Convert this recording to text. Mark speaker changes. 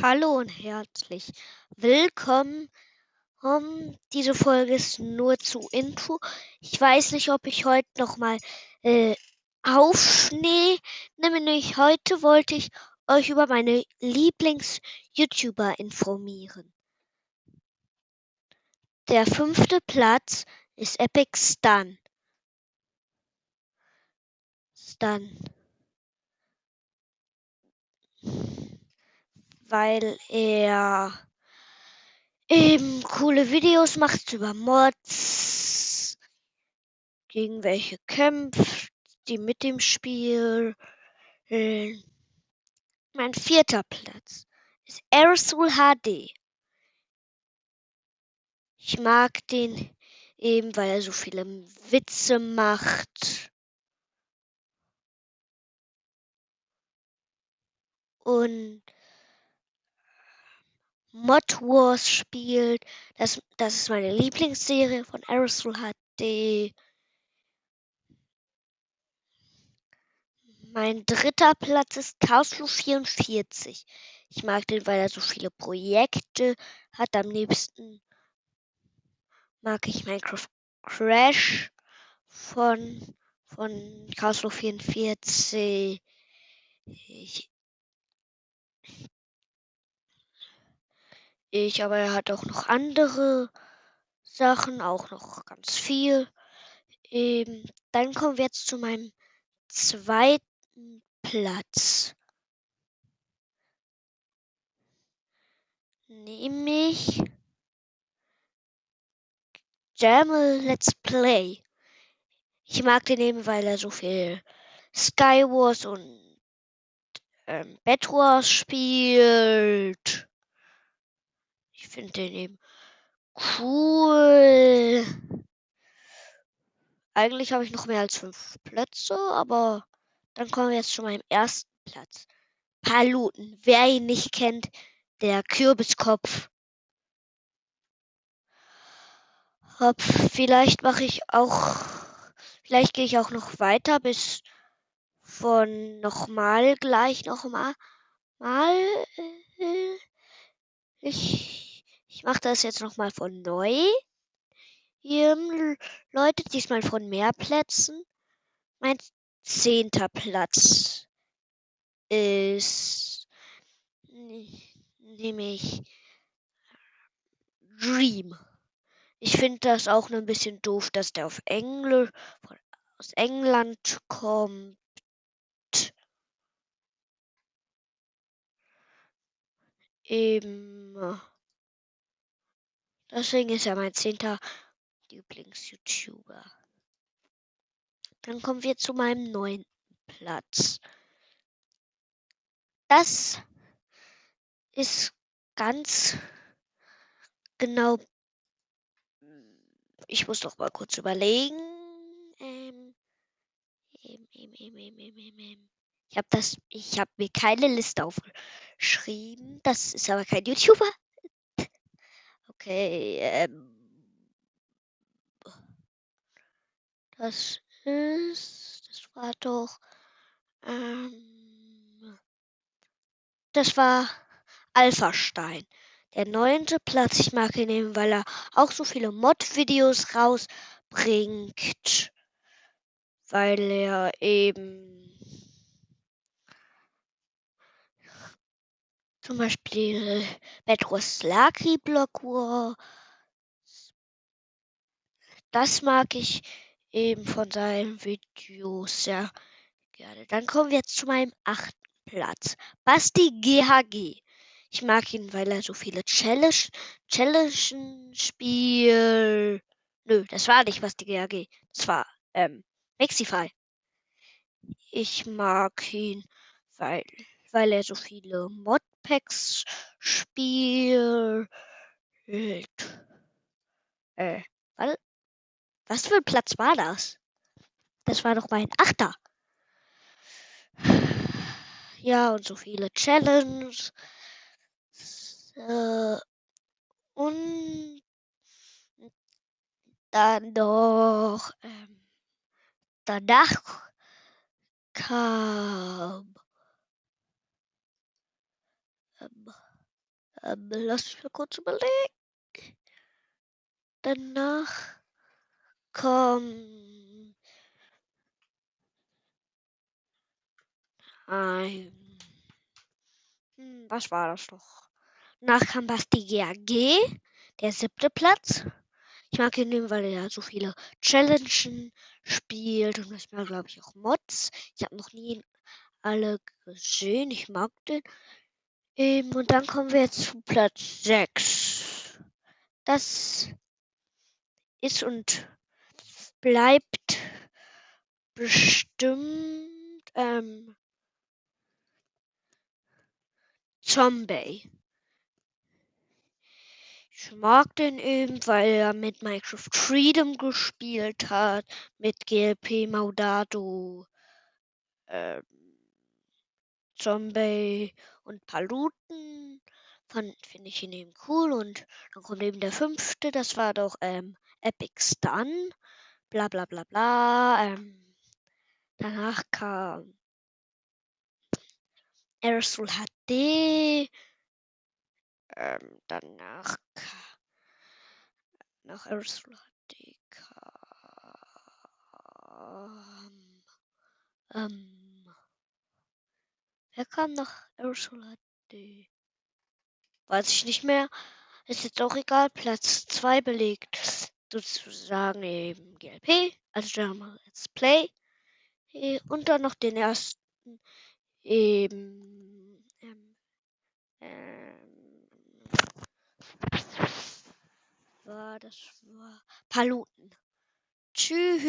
Speaker 1: Hallo und herzlich willkommen. Um, diese Folge ist nur zu Intro. Ich weiß nicht, ob ich heute noch mal äh, aufschnee. Nämlich heute wollte ich euch über meine Lieblings-YouTuber informieren. Der fünfte Platz ist Epic Stun. Stun. Weil er eben coole Videos macht über Mods, gegen welche kämpft, die mit dem Spiel. Mein vierter Platz ist Aerosol HD. Ich mag den eben, weil er so viele Witze macht. Und Mod Wars spielt. Das, das ist meine Lieblingsserie von Aerosol HD. Mein dritter Platz ist Chaosflu 44. Ich mag den, weil er so viele Projekte hat. Am liebsten mag ich Minecraft Crash von, von Chaosflu 44. Ich, ich, aber er hat auch noch andere Sachen, auch noch ganz viel. Ähm, dann kommen wir jetzt zu meinem zweiten Platz. Nämlich Jamel Let's Play. Ich mag den eben, weil er so viel Skywars und ähm, Bed Wars spielt. Ich finde den eben cool. Eigentlich habe ich noch mehr als fünf Plätze, aber dann kommen wir jetzt zu meinem ersten Platz. Paluten. Wer ihn nicht kennt, der Kürbiskopf. Ob, vielleicht mache ich auch, vielleicht gehe ich auch noch weiter bis von nochmal gleich nochmal. Mal, äh, ich, ich mache das jetzt nochmal von neu. Ähm, Leute, diesmal von mehr Plätzen. Mein zehnter Platz ist nämlich Dream. Ich finde das auch ein bisschen doof, dass der auf Englisch aus England kommt. Eben. Deswegen ist er mein zehnter Lieblings-YouTuber. Dann kommen wir zu meinem neunten Platz. Das ist ganz genau. Ich muss doch mal kurz überlegen. Ähm, ähm, ähm, ähm, ähm, ähm, ähm, ähm. Ich habe das, ich habe mir keine Liste aufgeschrieben. Das ist aber kein YouTuber. Okay, ähm, das ist, das war doch, ähm, das war Alpha-Stein. Der neunte Platz, ich mag ihn nehmen, weil er auch so viele Mod-Videos rausbringt. Weil er eben zum Beispiel Bedros Lucky Block War. Das mag ich eben von seinen Videos sehr gerne. Dann kommen wir jetzt zu meinem achten Platz. Basti GHG. Ich mag ihn, weil er so viele Challenge, Challengen spielt. Nö, das war nicht Basti GHG. Das war ähm, Mexify. Ich mag ihn, weil, weil er so viele Modpacks spielt. Äh, was, was für ein Platz war das? Das war doch mein Achter. Ja, und so viele Challenges. Äh, und dann noch ähm, danach kam ähm, Ähm, lass mich mal kurz überlegen. Danach kommt ein. Hm, was war das noch? Danach kam Basti GAG, der siebte Platz. Ich mag ihn nehmen, weil er so viele Challenges spielt und das war, glaube ich, auch Mods. Ich habe noch nie alle gesehen. Ich mag den. Ähm, und dann kommen wir jetzt zu Platz 6. Das ist und bleibt bestimmt ähm, Zombie. Ich mag den eben, weil er mit Minecraft Freedom gespielt hat, mit GLP Maudato, ähm, Zombie und Paluten. Finde ich ihn eben cool. Und dann kommt eben der fünfte, das war doch ähm, Epic Stun. Bla bla bla bla. Ähm, danach kam Aerosol HD. Ähm, danach nach Aerosol HD kam. Ähm, wer kam nach Aerosol HD? Weiß ich nicht mehr. Ist jetzt auch egal. Platz 2 belegt sozusagen eben GLP, also German Let's Play. Und dann noch den ersten eben ähm, ähm, war das war Paluten. Tschüss.